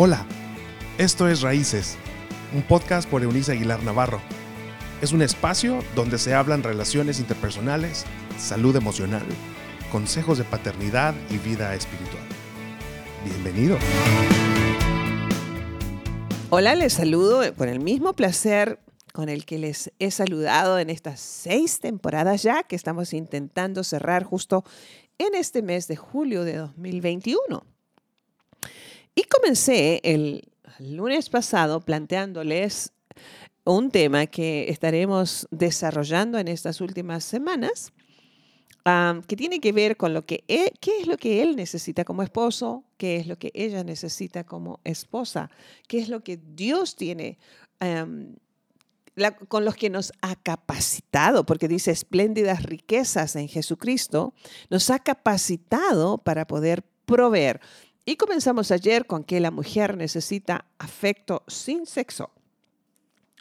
Hola, esto es Raíces, un podcast por Eunice Aguilar Navarro. Es un espacio donde se hablan relaciones interpersonales, salud emocional, consejos de paternidad y vida espiritual. Bienvenido. Hola, les saludo con el mismo placer con el que les he saludado en estas seis temporadas ya que estamos intentando cerrar justo en este mes de julio de 2021. Y comencé el lunes pasado planteándoles un tema que estaremos desarrollando en estas últimas semanas, que tiene que ver con lo que e, qué es lo que él necesita como esposo, qué es lo que ella necesita como esposa, qué es lo que Dios tiene con los que nos ha capacitado, porque dice espléndidas riquezas en Jesucristo, nos ha capacitado para poder proveer. Y comenzamos ayer con que la mujer necesita afecto sin sexo.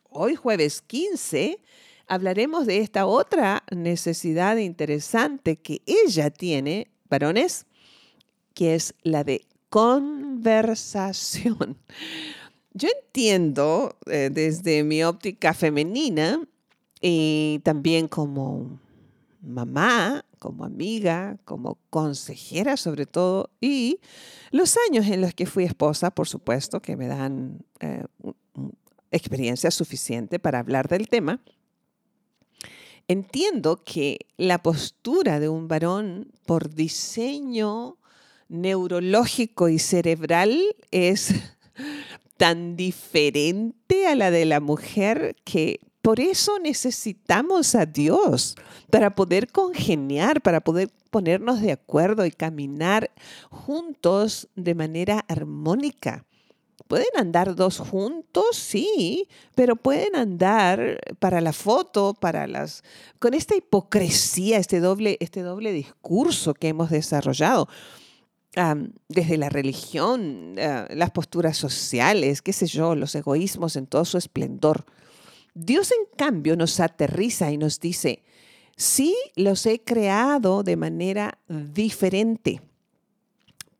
Hoy jueves 15 hablaremos de esta otra necesidad interesante que ella tiene, varones, que es la de conversación. Yo entiendo eh, desde mi óptica femenina y también como mamá como amiga, como consejera sobre todo, y los años en los que fui esposa, por supuesto, que me dan eh, experiencia suficiente para hablar del tema, entiendo que la postura de un varón por diseño neurológico y cerebral es tan diferente a la de la mujer que por eso necesitamos a Dios, para poder congeniar, para poder ponernos de acuerdo y caminar juntos de manera armónica. Pueden andar dos juntos, sí, pero pueden andar para la foto, para las con esta hipocresía, este doble, este doble discurso que hemos desarrollado. desde la religión, ah, las posturas sociales, qué sé yo, los egoísmos en todo su esplendor. Dios en cambio nos aterriza y nos dice, sí los he creado de manera diferente,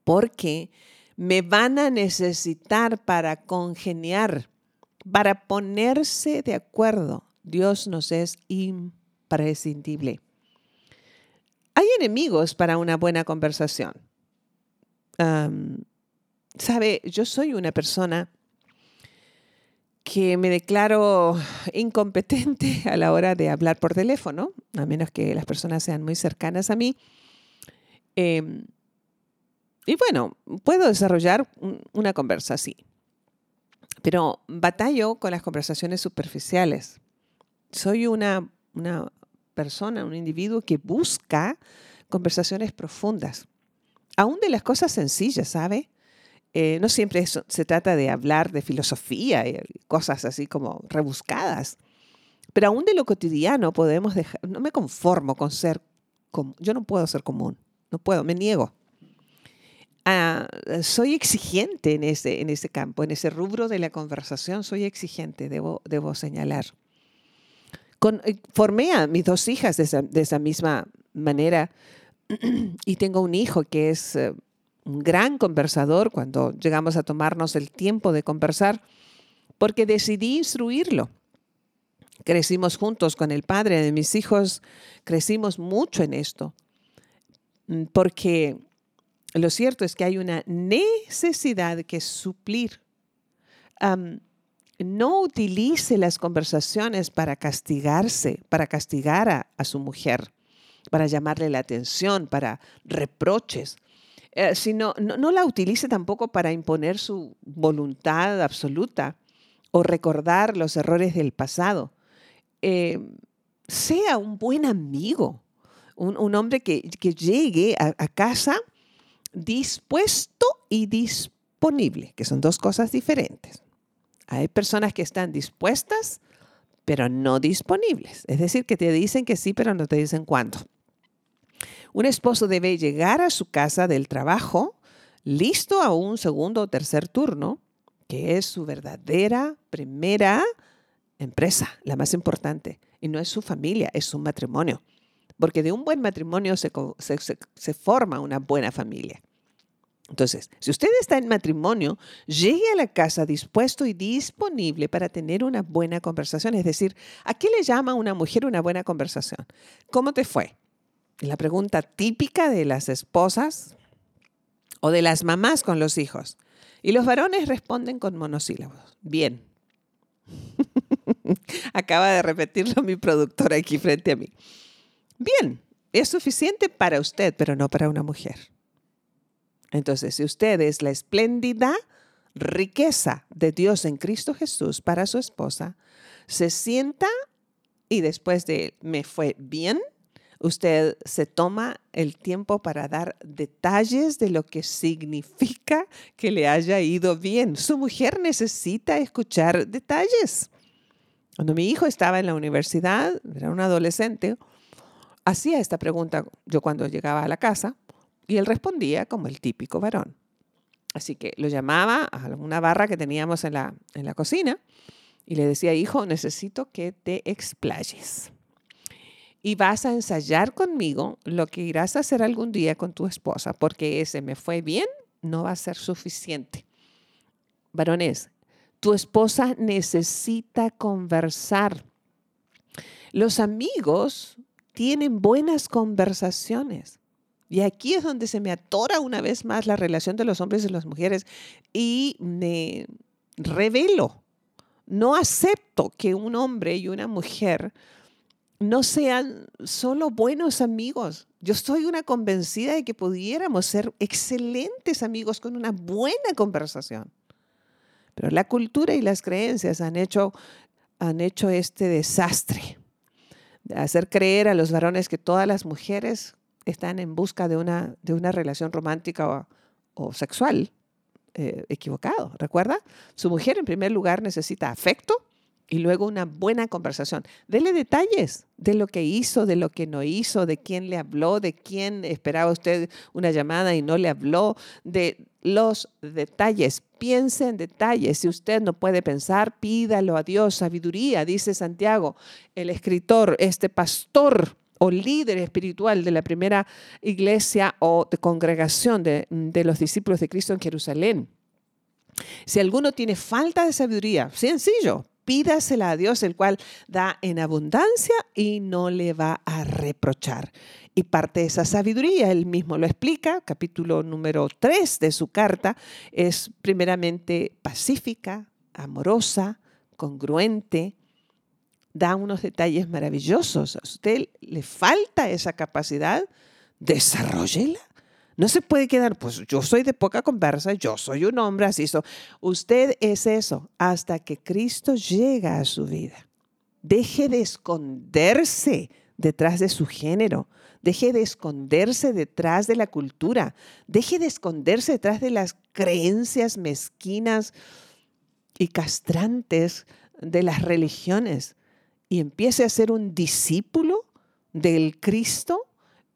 porque me van a necesitar para congeniar, para ponerse de acuerdo. Dios nos es imprescindible. Hay enemigos para una buena conversación. Sabe, yo soy una persona que me declaro incompetente a la hora de hablar por teléfono, a menos que las personas sean muy cercanas a mí. Em, y bueno, puedo desarrollar una conversa así, pero batallo con las conversaciones superficiales. Soy una, una persona, un individuo que busca conversaciones profundas, aún de las cosas sencillas, ¿sabe? Eh, no siempre se trata de hablar de filosofía y cosas así como rebuscadas, pero aún de lo cotidiano podemos dejar, no me conformo con ser, yo no puedo ser común, no puedo, me niego. Ah, soy exigente en ese, en ese campo, en ese rubro de la conversación, soy exigente, debo, debo señalar. Eh, formé a mis dos hijas de esa, de esa misma manera y tengo un hijo que es eh, un gran conversador cuando llegamos a tomarnos el tiempo de conversar, porque decidí instruirlo. Crecimos juntos con el padre de mis hijos, crecimos mucho en esto, mm, porque lo cierto es que hay una necesidad que suplir. no utilice las conversaciones para castigarse, para castigar a, a su mujer, para llamarle la atención, para reproches eh, sino no, la utilice tampoco para imponer su voluntad absoluta o recordar los errores del pasado. Eh, sea un buen amigo, un, hombre que, llegue a, a, casa dispuesto y disponible, que son dos cosas diferentes. Hay personas que están dispuestas, pero no disponibles. Es decir, que te dicen que sí, pero no te dicen cuándo. Un esposo debe llegar a su casa del trabajo listo a un segundo o tercer turno, que es su verdadera primera empresa, la más importante. Y no es su familia, es su matrimonio. Porque de un buen matrimonio se, forma una buena familia. Entonces, si usted está en matrimonio, llegue a la casa dispuesto y disponible para tener una buena conversación. Es decir, ¿a qué le llama una mujer una buena conversación? ¿Cómo te fue? La pregunta típica de las esposas o de las mamás con los hijos. Y los varones responden con monosílabos. Bien. Acaba de repetirlo mi productora aquí frente a mí. Bien, es suficiente para usted, pero no para una mujer. Entonces, si usted es la espléndida riqueza de Dios en Cristo Jesús para su esposa, se sienta y después de me fue bien, usted se toma el tiempo para dar detalles de lo que significa que le haya ido bien. Su mujer necesita escuchar detalles. Cuando mi hijo estaba en la universidad, era un adolescente, hacía esta pregunta yo cuando llegaba a la casa y él respondía como el típico varón. Así que lo llamaba a una barra que teníamos en la, en la cocina y le decía, hijo, necesito que te explayes. Y vas a ensayar conmigo lo que irás a hacer algún día con tu esposa, porque ese me fue bien no va a ser suficiente. Varones, tu esposa necesita conversar. Los amigos tienen buenas conversaciones. Y aquí es donde se me atora una vez más la relación de los hombres y las mujeres y me revelo. No acepto que un hombre y una mujer no sean solo buenos amigos. Yo estoy una convencida de que pudiéramos ser excelentes amigos con una buena conversación. Pero la cultura y las creencias han hecho, han hecho este desastre de hacer creer a los varones que todas las mujeres están en busca de una, de una relación romántica o, sexual eh, equivocado. ¿Recuerda? Su mujer en primer lugar necesita afecto y luego una buena conversación. Dele detalles de lo que hizo, de lo que no hizo, de quién le habló, de quién esperaba usted una llamada y no le habló, de los detalles. Piense en detalles. Si usted no puede pensar, pídalo a Dios. Sabiduría, dice Santiago, el escritor, este pastor o líder espiritual de la primera iglesia o de congregación de, los discípulos de Cristo en Jerusalén. Si alguno tiene falta de sabiduría, sencillo, pídasela a Dios, el cual da en abundancia y no le va a reprochar. Y parte de esa sabiduría, él mismo lo explica, capítulo número 3 de su carta, es primeramente pacífica, amorosa, congruente, da unos detalles maravillosos. A usted le falta esa capacidad, desarrollela. No se puede quedar, pues yo soy de poca conversa, yo soy un hombre así. Usted es eso hasta que Cristo llega a su vida. Deje de esconderse detrás de su género. Deje de esconderse detrás de la cultura. Deje de esconderse detrás de las creencias mezquinas y castrantes de las religiones y empiece a ser un discípulo del Cristo,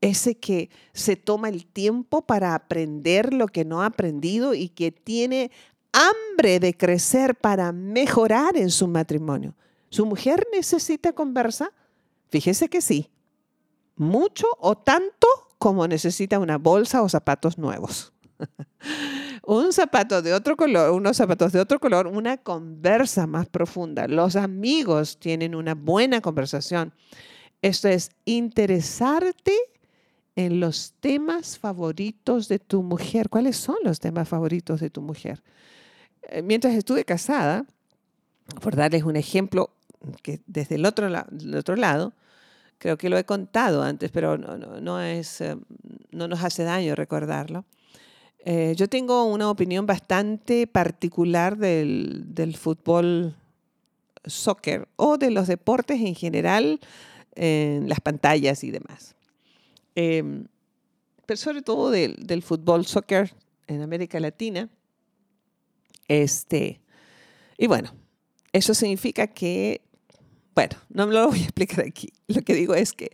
ese que se toma el tiempo para aprender lo que no ha aprendido y que tiene hambre de crecer para mejorar en su matrimonio. ¿Su mujer necesita conversa? Fíjese que sí, mucho o tanto como necesita una bolsa o zapatos nuevos. un zapato de otro color, unos zapatos de otro color, una conversa más profunda. Los amigos tienen una buena conversación. Esto es interesarte en los temas favoritos de tu mujer. ¿Cuáles son los temas favoritos de tu mujer? Eh, mientras estuve casada, por darles un ejemplo que desde el otro, otro lado, creo que lo he contado antes, pero no, no, es, eh, no nos hace daño recordarlo. Eh, yo tengo una opinión bastante particular del, fútbol soccer o de los deportes en general, en las pantallas y demás. Em, pero sobre todo del, fútbol soccer en América Latina. Este, y bueno, eso significa que, bueno, no me lo voy a explicar aquí. Lo que digo es que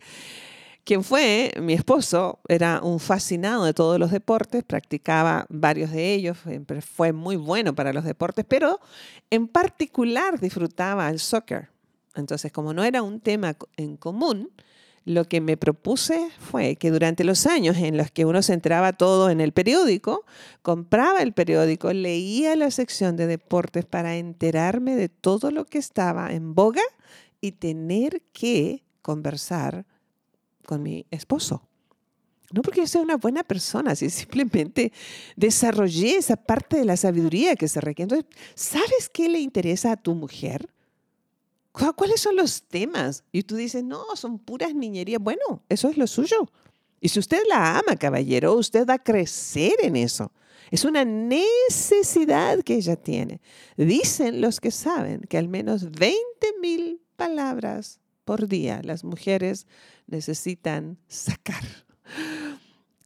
quien fue mi esposo era un fascinado de todos los deportes, practicaba varios de ellos, fue muy bueno para los deportes, pero en particular disfrutaba el soccer. Entonces, como no era un tema en común, lo que me propuse fue que durante los años en los que uno se entraba todo en el periódico, compraba el periódico, leía la sección de deportes para enterarme de todo lo que estaba en boga y tener que conversar con mi esposo. No porque yo sea una buena persona, sino simplemente desarrollé esa parte de la sabiduría que se requiere. Entonces, ¿sabes qué le interesa a tu mujer? ¿Cuáles son los temas? Y tú dices, no, son puras niñerías. Bueno, eso es lo suyo. Y si usted la ama, caballero, usted va a crecer en eso. Es una necesidad que ella tiene. Dicen los que saben que al menos 20 mil palabras por día las mujeres necesitan sacar.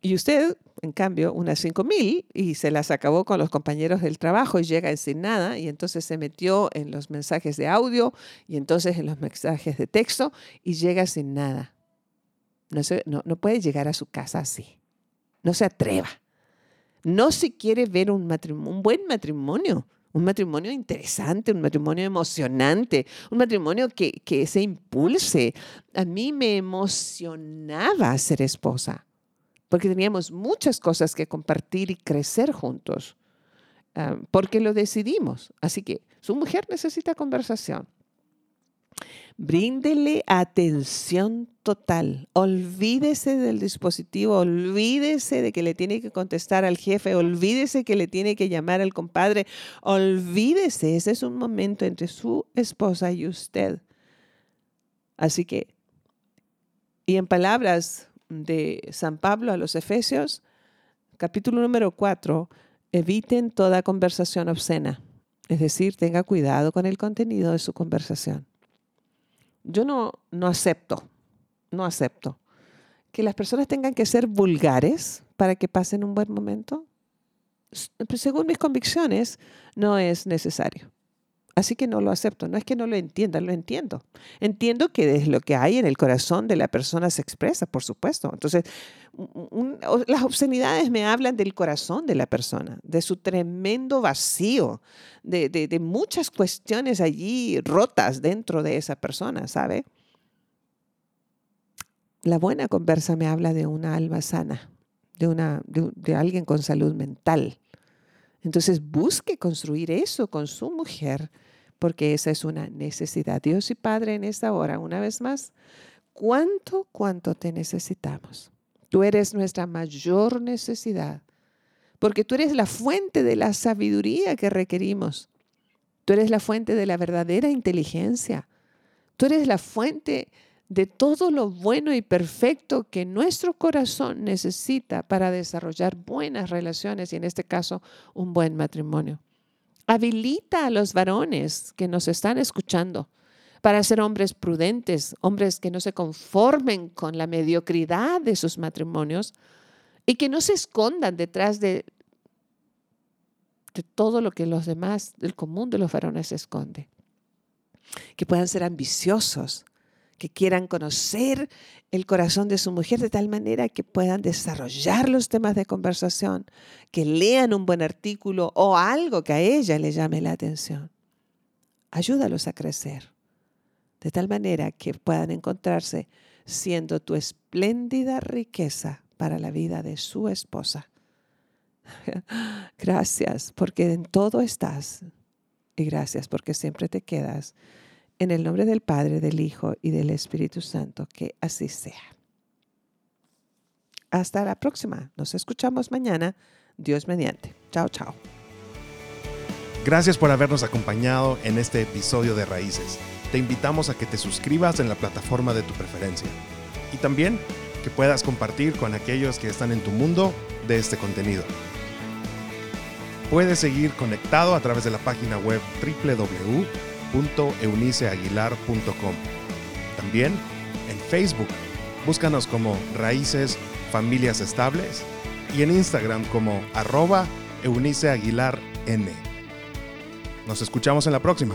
Y usted, en cambio, unas 5.000 y se las acabó con los compañeros del trabajo y llega sin nada y entonces se metió en los mensajes de audio y entonces en los mensajes de texto y llega sin nada. No, no, no puede llegar a su casa así. No se atreva. No si quiere ver un, un buen matrimonio, un matrimonio interesante, un matrimonio emocionante, un matrimonio que, que se impulse. A mí me emocionaba ser esposa porque teníamos muchas cosas que compartir y crecer juntos, ah, porque lo decidimos. Así que su mujer necesita conversación. Bríndele atención total. Olvídese del dispositivo, olvídese de que le tiene que contestar al jefe, olvídese que le tiene que llamar al compadre, olvídese. Ese es un momento entre su esposa y usted. Así que, y en palabras de San Pablo a los Efesios, capítulo número 4, eviten toda conversación obscena. Es decir, tenga cuidado con el contenido de su conversación. Yo no, no acepto, no acepto que las personas tengan que ser vulgares para que pasen un buen momento. Según mis convicciones, no es necesario. Así que no lo acepto. No es que no lo entienda, lo entiendo. Entiendo que es lo que hay en el corazón de la persona se expresa, por supuesto. Entonces, las obscenidades me hablan del corazón de la persona, de su tremendo vacío, de, muchas cuestiones allí rotas dentro de esa persona, ¿sabe? La buena conversa me habla de una alma sana, de, una, de alguien con salud mental entonces busque construir eso con su mujer, porque esa es una necesidad. Dios y Padre, en esta hora, una vez más, ¿cuánto, cuánto te necesitamos? Tú eres nuestra mayor necesidad, porque tú eres la fuente de la sabiduría que requerimos. Tú eres la fuente de la verdadera inteligencia. Tú eres la fuente de todo lo bueno y perfecto que nuestro corazón necesita para desarrollar buenas relaciones y en este caso un buen matrimonio. Habilita a los varones que nos están escuchando para ser hombres prudentes, hombres que no se conformen con la mediocridad de sus matrimonios y que no se escondan detrás de, todo lo que los demás, del común de los varones se esconde. Que puedan ser ambiciosos, que quieran conocer el corazón de su mujer de tal manera que puedan desarrollar los temas de conversación, que lean un buen artículo o algo que a ella le llame la atención. Ayúdalos a crecer de tal manera que puedan encontrarse siendo tu espléndida riqueza para la vida de su esposa. Gracias porque en todo estás y gracias porque siempre te quedas en el nombre del Padre, del Hijo y del Espíritu Santo, que así sea. Hasta la próxima. Nos escuchamos mañana. Dios mediante. Chao, chao. Gracias por habernos acompañado en este episodio de Raíces. Te invitamos a que te suscribas en la plataforma de tu preferencia y también que puedas compartir con aquellos que están en tu mundo de este contenido. Puedes seguir conectado a través de la página web www www.euniceaguilar.com. También en Facebook, búscanos como Raíces Familias Estables y en Instagram como arroba Eunice Aguilar N. Nos escuchamos en la próxima.